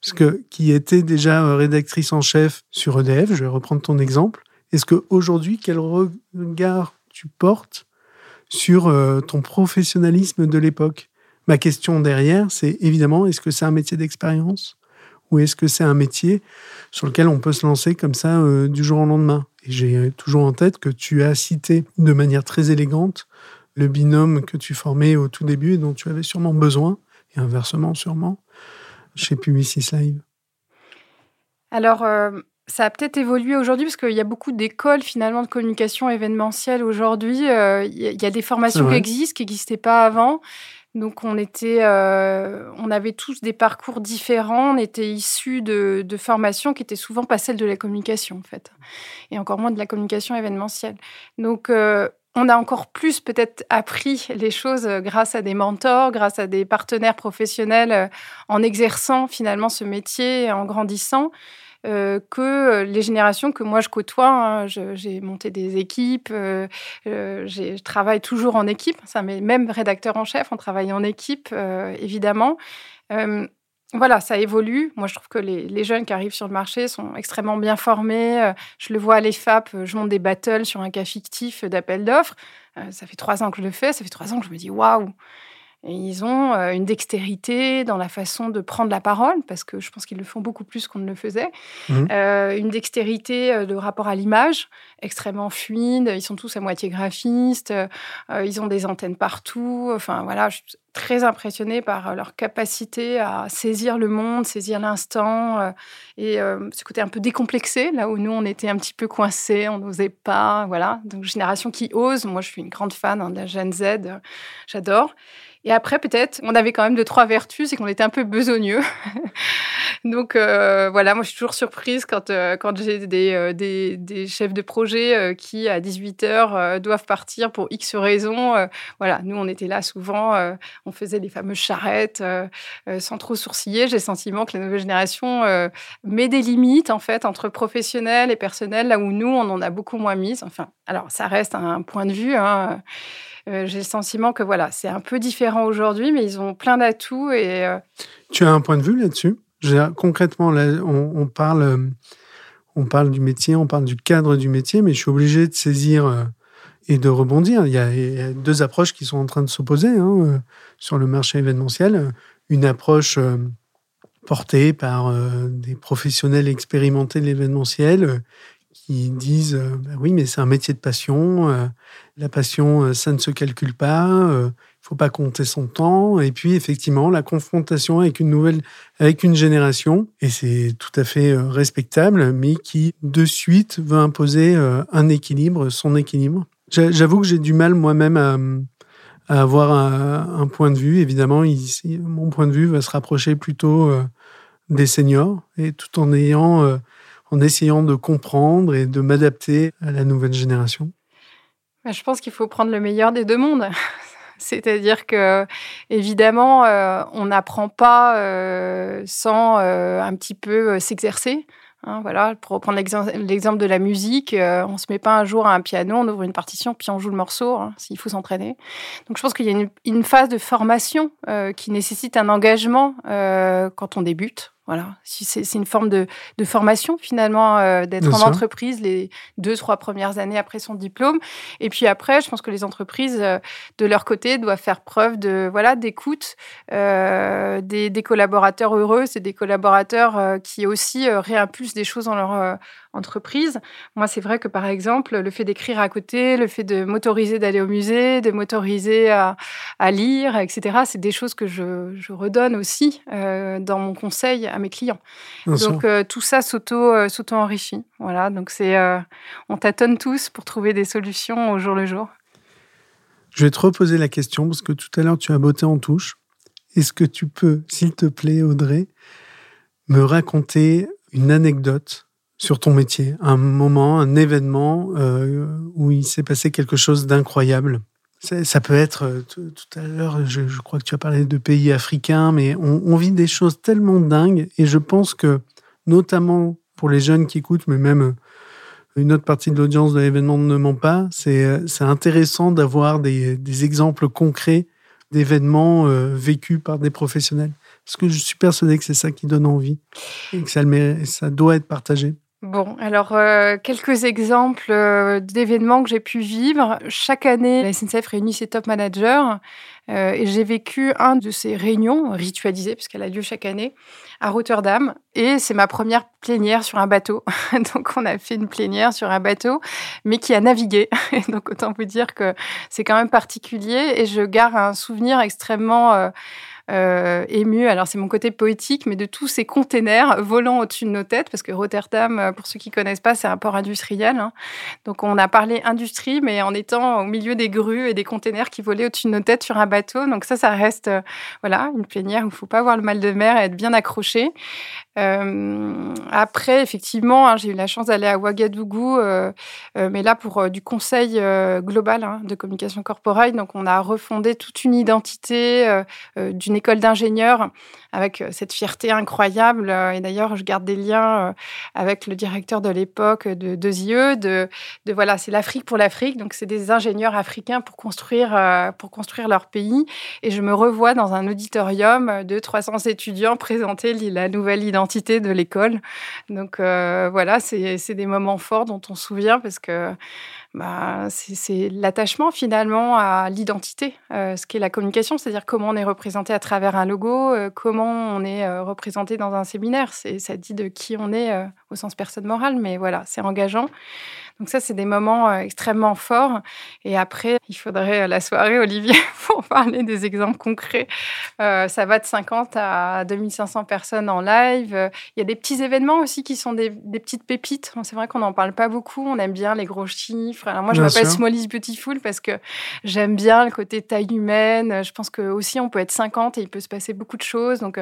Parce que, qui était déjà euh, rédactrice en chef sur EDF, je vais reprendre ton exemple. Est-ce qu'aujourd'hui, quel regard tu portes sur euh, ton professionnalisme de l'époque? Ma question derrière, c'est évidemment, est-ce que c'est un métier d'expérience ou est-ce que c'est un métier sur lequel on peut se lancer comme ça euh, du jour au lendemain? Et j'ai toujours en tête que tu as cité de manière très élégante le binôme que tu formais au tout début et dont tu avais sûrement besoin, et inversement sûrement, chez Publicis Live. Alors, euh, ça a peut-être évolué aujourd'hui parce qu'il y a beaucoup d'écoles finalement de communication événementielle aujourd'hui. Euh, il y, a des formations qui existent, qui n'existaient pas avant. Donc on était, euh, on avait tous des parcours différents. On était issus de, formations qui étaient souvent pas celles de la communication en fait, et encore moins de la communication événementielle. Donc euh, on a encore plus peut-être appris les choses grâce à des mentors, grâce à des partenaires professionnels, en exerçant finalement ce métier, en grandissant. Euh, que euh, les générations que moi je côtoie. Hein. J'ai monté des équipes, euh, je travaille toujours en équipe. Ça, même rédacteur en chef, on travaille en équipe, évidemment. voilà, ça évolue. Moi, je trouve que les, jeunes qui arrivent sur le marché sont extrêmement bien formés. Je le vois à l'EFAP, je monte des battles sur un cas fictif d'appel d'offres. Ça fait trois ans que je le fais. Ça fait trois ans que je me dis waouh, ils ont euh, une dextérité dans la façon de prendre la parole, parce que je pense qu'ils le font beaucoup plus qu'on ne le faisait. Mmh. Euh, une dextérité euh, de rapport à l'image extrêmement fluide. Ils sont tous à moitié graphistes. ils ont des antennes partout. Enfin, voilà, je suis très impressionnée par leur capacité à saisir le monde, saisir l'instant et ce côté un peu décomplexé, là où nous, on était un petit peu coincés, on n'osait pas. Voilà. Donc, génération qui ose. Moi, je suis une grande fan hein, de la Gen Z. J'adore. Et après, peut-être, on avait quand même deux, trois vertus, c'est qu'on était un peu besogneux. Donc euh, voilà, moi je suis toujours surprise quand, euh, quand j'ai des, euh, des, des, chefs de projet qui, à 18h, doivent partir pour X raisons. voilà, nous on était là souvent, on faisait les fameuses charrettes sans trop sourciller. J'ai le sentiment que la nouvelle génération met des limites en fait entre professionnels et personnels, là où nous on en a beaucoup moins mises. Enfin, alors ça reste un point de vue. Hein. Euh, j'ai le sentiment que voilà, c'est un peu différent aujourd'hui, mais ils ont plein d'atouts. Et euh, tu as un point de vue là-dessus? Concrètement, on, parle, euh, on parle du métier, on parle du cadre du métier, mais je suis obligé de saisir et de rebondir. Il y, a, deux approches qui sont en train de s'opposer hein, sur le marché événementiel. Une approche portée par des professionnels expérimentés de l'événementiel qui disent bah oui, mais c'est un métier de passion, la passion, euh, ça ne se calcule pas. Il euh, faut pas compter son temps. Et puis, effectivement, la confrontation avec une nouvelle, avec une génération, et c'est tout à fait euh, respectable, mais qui, de suite, veut imposer un équilibre, son équilibre. J'avoue que j'ai du mal moi-même à, avoir un, point de vue. Évidemment, ici, mon point de vue va se rapprocher plutôt des seniors, et tout en ayant, en essayant de comprendre et de m'adapter à la nouvelle génération. Bah, je pense qu'il faut prendre le meilleur des deux mondes. C'est-à-dire que, évidemment, euh, on n'apprend pas euh, sans euh, un petit peu s'exercer. Hein, voilà, pour reprendre l'exemple de la musique, on ne se met pas un jour à un piano, on ouvre une partition, puis on joue le morceau, hein, s'il faut s'entraîner. Donc je pense qu'il y a une, une, phase de formation qui nécessite un engagement quand on débute. Voilà, c'est une forme de, formation finalement euh, d'être en entreprise les deux trois premières années après son diplôme. Et puis après, je pense que les entreprises euh, de leur côté doivent faire preuve de voilà d'écoute, euh, des, collaborateurs heureux, c'est des collaborateurs qui aussi réimpulsent des choses dans leur entreprise. Moi, c'est vrai que par exemple, le fait d'écrire à côté, le fait de m'autoriser d'aller au musée, de m'autoriser à, lire, etc., c'est des choses que je, redonne aussi dans mon conseil à mes clients. donc euh, tout ça s'auto euh, enrichit. Voilà, donc c'est euh, on tâtonne tous pour trouver des solutions au jour le jour. Je vais te reposer la question parce que tout à l'heure, tu as botté en touche. Est-ce que tu peux, s'il te plaît, Audrey, me raconter une anecdote sur ton métier, un moment, un événement euh, où il s'est passé quelque chose d'incroyable ça peut être, euh, tout à l'heure, je, crois que tu as parlé de pays africains, mais on, vit des choses tellement dingues et je pense que, notamment pour les jeunes qui écoutent, mais même une autre partie de l'audience de l'événement ne ment pas, c'est intéressant d'avoir des, exemples concrets d'événements euh, vécus par des professionnels. Parce que je suis persuadé que c'est ça qui donne envie et que ça, le ça doit être partagé. Bon, alors euh, quelques exemples euh, d'événements que j'ai pu vivre. Chaque année, la SNCF réunit ses top managers et j'ai vécu un de ces réunions ritualisées, puisqu'elle a lieu chaque année, à Rotterdam. Et c'est ma première plénière sur un bateau. Donc, on a fait une plénière sur un bateau, mais qui a navigué. Donc, autant vous dire que c'est quand même particulier. Et je garde un souvenir extrêmement... Euh, euh. Alors c'est mon côté poétique, mais de tous ces containers volant au-dessus de nos têtes, parce que Rotterdam, euh, pour ceux qui connaissent pas, c'est un port industriel. Hein. Donc on a parlé industrie, mais en étant au milieu des grues et des containers qui volaient au-dessus de nos têtes sur un bateau. Donc ça, ça reste euh, voilà une plénière où il faut pas avoir le mal de mer et être bien accroché. Euh, après, effectivement, hein, j'ai eu la chance d'aller à Ouagadougou, euh, euh, mais là pour du conseil global hein, de communication corporate. Donc, on a refondé toute une identité d'une école d'ingénieurs avec cette fierté incroyable. Et d'ailleurs, je garde des liens avec le directeur de l'époque de, de ZIE, de voilà, c'est l'Afrique pour l'Afrique. Donc, c'est des ingénieurs africains pour construire, pour construire leur pays. Et je me revois dans un auditorium de 300 étudiants présenter la nouvelle identité de l'école. Donc euh, voilà, c'est des moments forts dont on se souvient parce que bah, c'est l'attachement finalement à l'identité, euh, ce qu'est la communication, c'est-à-dire comment on est représenté à travers un logo, euh, comment on est représenté dans un séminaire. Ça dit de qui on est au sens personne morale, mais voilà, c'est engageant. Donc ça, c'est des moments euh, extrêmement forts. Et après, il faudrait euh, la soirée, Olivier, pour parler des exemples concrets. Euh, ça va de 50 à 2500 personnes en live. Il y a des petits événements aussi qui sont des, petites pépites. C'est vrai qu'on n'en parle pas beaucoup. On aime bien les gros chiffres. Alors moi, je m'appelle Small is Beautiful parce que j'aime bien le côté taille humaine. Je pense que aussi on peut être 50 et il peut se passer beaucoup de choses. Donc,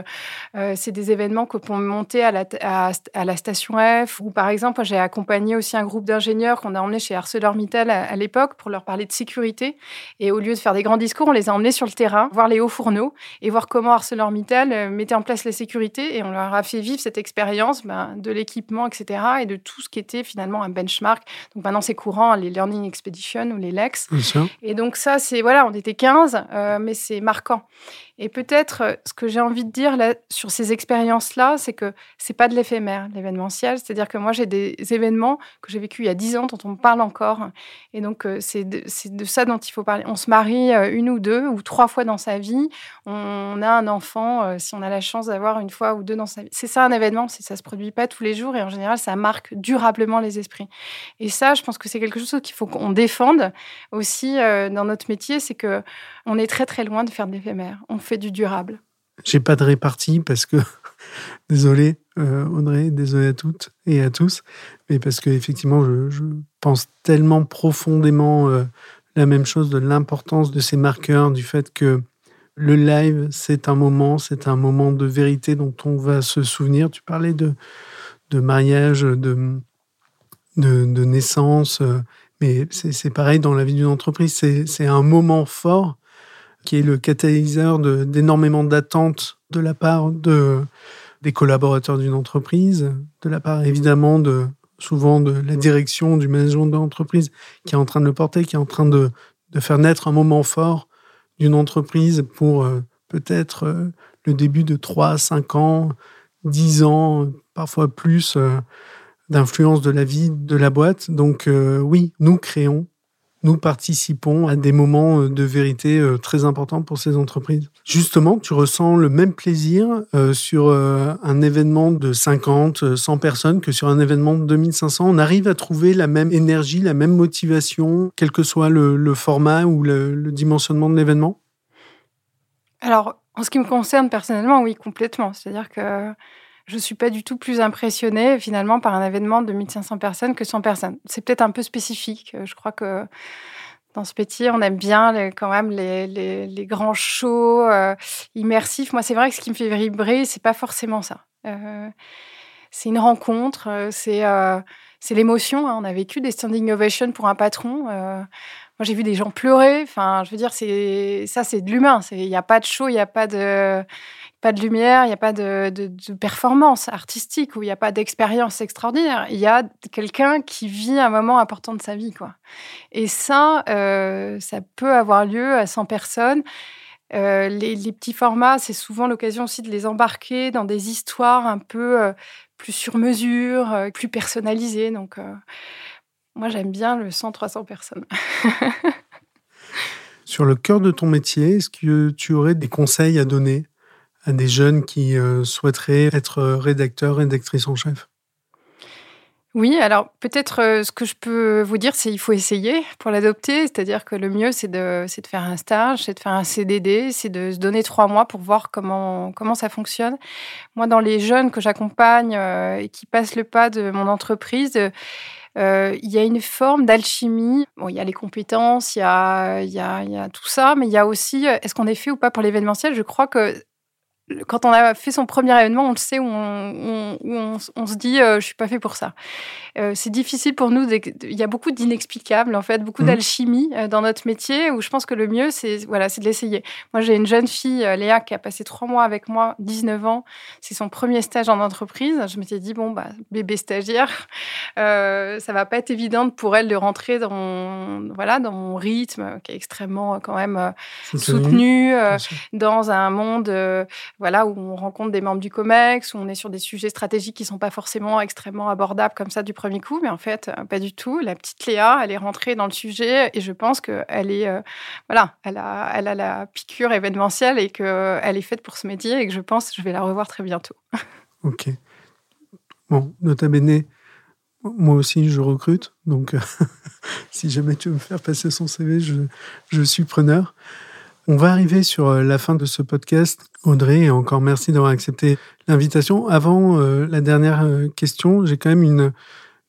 c'est des événements qu'on peut monter à la, à, à la station F. Ou par exemple, j'ai accompagné aussi un groupe d'ingénieurs qu'on a emmenés chez ArcelorMittal à, l'époque pour leur parler de sécurité. Et au lieu de faire des grands discours, on les a emmenés sur le terrain, voir les hauts fourneaux et voir comment ArcelorMittal euh, mettait en place la sécurité. Et on leur a fait vivre cette expérience ben, de l'équipement, etc. et de tout ce qui était finalement un benchmark. Donc maintenant, c'est courant, les Learning Expedition ou les LEX. Et donc ça, c'est, voilà, on était 15, euh, mais c'est marquant. Et peut-être euh, ce que j'ai envie de dire là, sur ces expériences-là, c'est que c'est pas de l'éphémère, l'événementiel. C'est-à-dire que moi, j'ai des événements que j'ai vécu il y a dix ans dont on parle encore. Et donc, euh, c'est de, ça dont il faut parler. On se marie euh, une ou deux ou trois fois dans sa vie. On a un enfant, si on a la chance d'avoir une fois ou deux dans sa vie. C'est ça un événement, ça se produit pas tous les jours et en général, ça marque durablement les esprits. Et ça, je pense que c'est quelque chose qu'il faut qu'on défende aussi dans notre métier, c'est que on est très très loin de faire de l'éphémère. Fait du durable. J'ai pas de répartie parce que, désolé euh, Audrey, désolé à toutes et à tous, mais parce que effectivement, je, pense tellement profondément euh, la même chose de l'importance de ces marqueurs, du fait que le live, c'est un moment, c'est un moment de vérité dont on va se souvenir. Tu parlais de, de mariage, de, de, de naissance, euh, mais c'est pareil dans la vie d'une entreprise. C'est un moment fort qui est le catalyseur d'énormément d'attentes de la part de, des collaborateurs d'une entreprise, de la part évidemment de souvent de la direction du management de l'entreprise qui est en train de le porter, qui est en train de, de faire naître un moment fort d'une entreprise pour euh, peut-être euh, le début de 3, 5 ans, 10 ans, parfois plus euh, d'influence de la vie de la boîte. Donc oui, nous créons nous participons à des moments euh, de vérité euh, très importants pour ces entreprises. Justement, tu ressens le même plaisir euh, sur un événement de 50, 100 personnes que sur un événement de 2500. On arrive à trouver la même énergie, la même motivation, quel que soit le, format ou le, le dimensionnement de l'événement? Alors, en ce qui me concerne personnellement, oui, complètement. C'est-à-dire que je suis pas du tout plus impressionnée finalement par un événement de 1500 personnes que 100 personnes. C'est peut-être un peu spécifique. Je crois que dans ce métier. On aime bien quand même les, les, grands shows euh, immersifs. Moi, c'est vrai que ce qui me fait vibrer, c'est pas forcément ça. Euh, c'est une rencontre, euh, c'est l'émotion. Hein. On a vécu des standing ovations pour un patron. moi, j'ai vu des gens pleurer. Enfin, je veux dire, ça, c'est de l'humain. Il n'y a pas de show, il n'y a pas de pas de lumière, il n'y a pas de, performance artistique ou il n'y a pas d'expérience extraordinaire. Il y a quelqu'un qui vit un moment important de sa vie. Quoi. Et ça, euh, ça peut avoir lieu à 100 personnes. Euh, les, petits formats, c'est souvent l'occasion aussi de les embarquer dans des histoires un peu euh, plus sur mesure, plus personnalisées. Donc, moi, j'aime bien le 100-300 personnes. sur le cœur de ton métier, est-ce que tu aurais des conseils à donner? À des jeunes qui euh, souhaiteraient être rédacteurs, rédactrices en chef? Oui, alors peut-être euh, ce que je peux vous dire, c'est qu'il faut essayer pour l'adopter. C'est-à-dire que le mieux, c'est de, de faire un stage, c'est de faire un CDD, c'est de se donner trois mois pour voir comment, comment ça fonctionne. Moi, dans les jeunes que j'accompagne euh, et qui passent le pas de mon entreprise, il y a une forme d'alchimie. Bon, il y a les compétences, y, a, il y a tout ça, mais il y a aussi, est-ce qu'on est fait ou pas pour l'événementiel? Je crois que quand on a fait son premier événement, on le sait, où on, se dit euh, je suis pas fait pour ça. Euh, c'est difficile pour nous. Il y a beaucoup d'inexplicables, en fait, beaucoup mmh. d'alchimie euh, dans notre métier, où je pense que le mieux, c'est voilà, c'est de l'essayer. Moi, j'ai une jeune fille, Léa, qui a passé trois mois avec moi, 19 ans. C'est son premier stage en entreprise. Je m'étais dit bon, bah, bébé stagiaire, ça va pas être évident pour elle de rentrer dans mon, voilà, dans mon rythme, qui est extrêmement quand même soutenu, dans un monde voilà, où on rencontre des membres du COMEX, où on est sur des sujets stratégiques qui sont pas forcément extrêmement abordables comme ça du premier coup, mais en fait, euh, pas du tout. La petite Léa, elle est rentrée dans le sujet et je pense qu'elle est, euh, voilà, elle a, elle a la piqûre événementielle et qu'elle est faite pour ce métier et que je pense que je vais la revoir très bientôt. Ok. Bon, nota bene, moi aussi, je recrute. Donc, si jamais tu veux me faire passer son CV, je, je suis preneur. On va arriver sur euh, la fin de ce podcast. Audrey, encore merci d'avoir accepté l'invitation. Avant euh, la dernière euh, question, j'ai quand même une,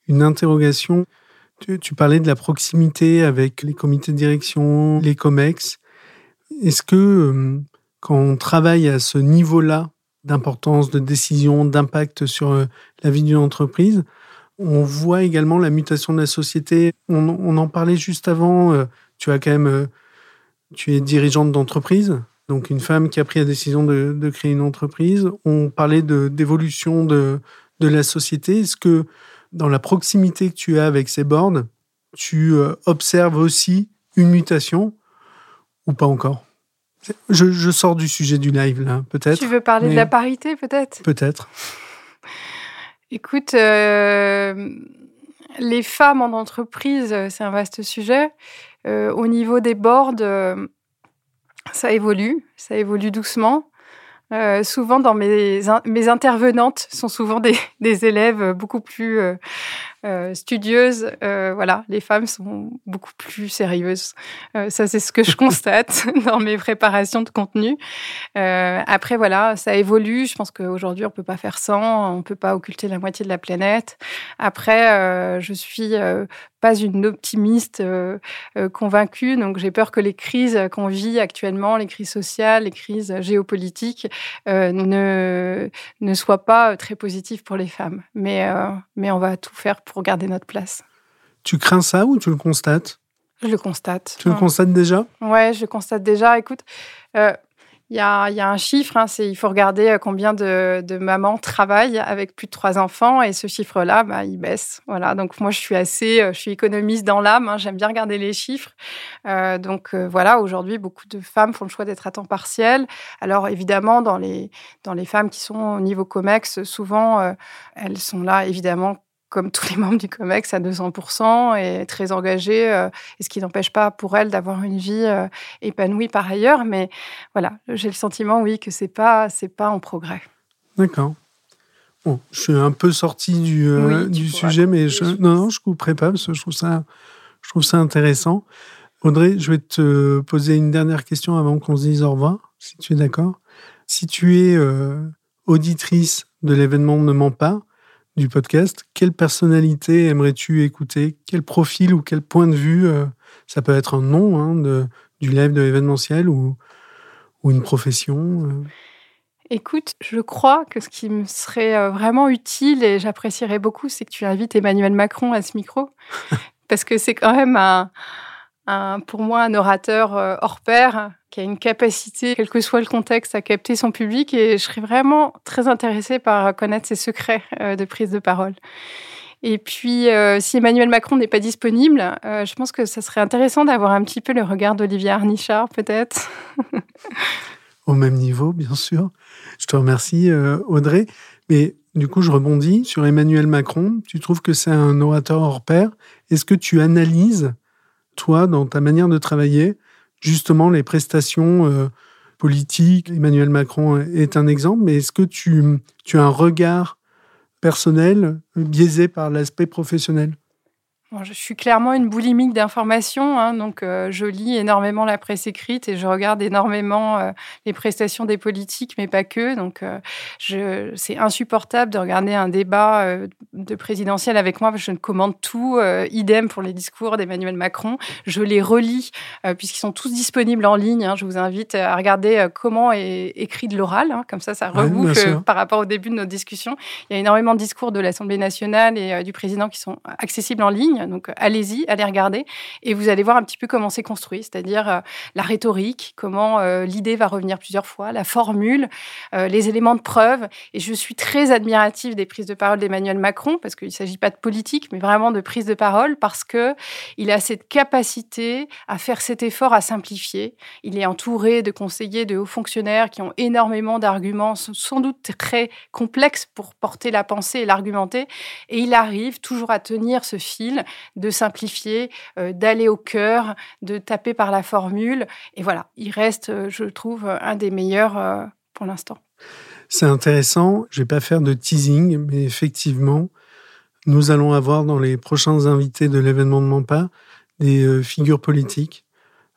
une interrogation. Tu, parlais de la proximité avec les comités de direction, les COMEX. Est-ce que quand on travaille à ce niveau-là d'importance, de décision, d'impact sur la vie d'une entreprise, on voit également la mutation de la société. On, on en parlait juste avant. Tu as quand même tu es dirigeante d'entreprise, donc une femme qui a pris la décision de, créer une entreprise. On parlait d'évolution de, de, la société. Est-ce que dans la proximité que tu as avec ces boards, tu euh, observes aussi une mutation ou pas encore? Je, sors du sujet du live là, peut-être. Tu veux parler de la parité, peut-être? Peut-être. Écoute, euh, les femmes en entreprise, c'est un vaste sujet. Euh, au niveau des boards, euh, ça évolue, ça évolue doucement. Euh, souvent, dans mes, mes intervenantes sont souvent des, des élèves beaucoup plus studieuse. Euh, voilà, les femmes sont beaucoup plus sérieuses. Ça, c'est ce que je constate dans mes préparations de contenu. après, voilà, ça évolue. Je pense qu'aujourd'hui, on peut pas faire sans. On peut pas occulter la moitié de la planète. Après, je suis pas une optimiste convaincue. Donc, j'ai peur que les crises qu'on vit actuellement, les crises sociales, les crises géopolitiques, ne, ne soient pas très positives pour les femmes. Mais, mais on va tout faire pour garder notre place. Tu crains ça ou tu le constates? Je le constate. Tu le constates déjà? Ouais, je le constate déjà. Écoute, euh, il y, a, un chiffre, hein, il faut regarder euh, combien de, mamans travaillent avec plus de trois enfants et ce chiffre-là, bah, il baisse. Voilà, donc moi je suis assez, euh, je suis économiste dans l'âme, hein, j'aime bien regarder les chiffres. donc voilà, aujourd'hui beaucoup de femmes font le choix d'être à temps partiel. Alors évidemment dans les dans les femmes qui sont au niveau Comex, souvent elles sont là évidemment comme tous les membres du COMEX, à 200% et très engagés, euh, et ce qui n'empêche pas pour elle d'avoir une vie euh, épanouie par ailleurs. Mais voilà, j'ai le sentiment, oui, que c'est pas, c'est pas en progrès. D'accord. Bon, je suis un peu sorti du, euh, du sujet, mais je, non, non, je couperai pas parce que je trouve ça, je trouve ça intéressant. Audrey, je vais te poser une dernière question avant qu'on se dise au revoir, si tu es d'accord. Si tu es auditrice de l'événement Ne ment pas, du podcast, quelle personnalité aimerais-tu écouter? Quel profil ou quel point de vue Ça peut être un nom hein, de, du live de l'événementiel ou, ou une profession Écoute, je crois que ce qui me serait euh, vraiment utile et j'apprécierais beaucoup, c'est que tu invites Emmanuel Macron à ce micro. parce que c'est quand même un, pour moi un orateur euh, hors pair qui a une capacité, quel que soit le contexte, à capter son public. Et je serais vraiment très intéressée par connaître ses secrets euh, de prise de parole. Et puis, si Emmanuel Macron n'est pas disponible, je pense que ça serait intéressant d'avoir un petit peu le regard d'Olivier Arnichard, peut-être. Au même niveau, bien sûr. Je te remercie, euh, Audrey. Mais du coup, je rebondis sur Emmanuel Macron. Tu trouves que c'est un orateur hors pair? Est-ce que tu analyses, toi, dans ta manière de travailler, justement les prestations euh, politiques Emmanuel Macron est un exemple, mais est-ce que tu, tu as un regard personnel biaisé par l'aspect professionnel? Je suis clairement une boulimique d'informations, hein, donc euh, je lis énormément la presse écrite et je regarde énormément euh, les prestations des politiques, mais pas que. Donc, euh, c'est insupportable de regarder un débat de présidentiel avec moi parce que je ne commande tout. idem pour les discours d'Emmanuel Macron. Je les relis puisqu'ils sont tous disponibles en ligne. Hein. Je vous invite à regarder comment est écrit de l'oral, hein. comme ça, ça reboucle par rapport au début de notre discussion. Il y a énormément de discours de l'Assemblée nationale et du président qui sont accessibles en ligne. Donc allez-y, allez regarder et vous allez voir un petit peu comment c'est construit, c'est-à-dire euh, la rhétorique, comment euh, l'idée va revenir plusieurs fois, la formule, euh, les éléments de preuve. Et je suis très admirative des prises de parole d'Emmanuel Macron parce qu'il ne s'agit pas de politique, mais vraiment de prise de parole parce que il a cette capacité à faire cet effort à simplifier. Il est entouré de conseillers, de hauts fonctionnaires qui ont énormément d'arguments, sans doute très complexes pour porter la pensée et l'argumenter. Et il arrive toujours à tenir ce fil de simplifier, euh, d'aller au cœur, de taper par la formule. Et voilà, il reste, euh, je trouve, un des meilleurs euh, pour l'instant. C'est intéressant. Je vais pas faire de teasing, mais effectivement, nous allons avoir dans les prochains invités de l'événement de Mampa des figures politiques.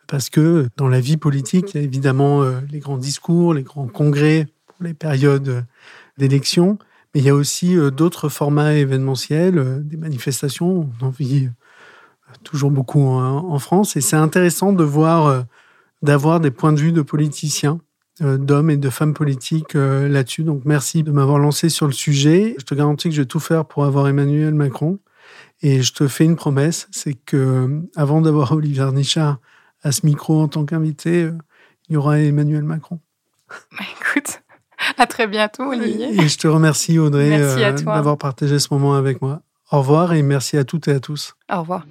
Parce que dans la vie politique, il y a évidemment les grands discours, les grands congrès pour les périodes d'élection, mais il y a aussi euh, d'autres formats événementiels, euh, des manifestations. On en vit euh, toujours beaucoup en, France. Et c'est intéressant de voir, d'avoir des points de vue de politiciens, d'hommes et de femmes politiques là-dessus. Donc merci de m'avoir lancé sur le sujet. Je te garantis que je vais tout faire pour avoir Emmanuel Macron. Et je te fais une promesse, c'est que avant d'avoir Olivier Nichard à ce micro en tant qu'invité, il y aura Emmanuel Macron. Bah, écoute, à très bientôt, Olivier. Et je te remercie, Audrey, euh, d'avoir partagé ce moment avec moi. Au revoir et merci à toutes et à tous. Au revoir.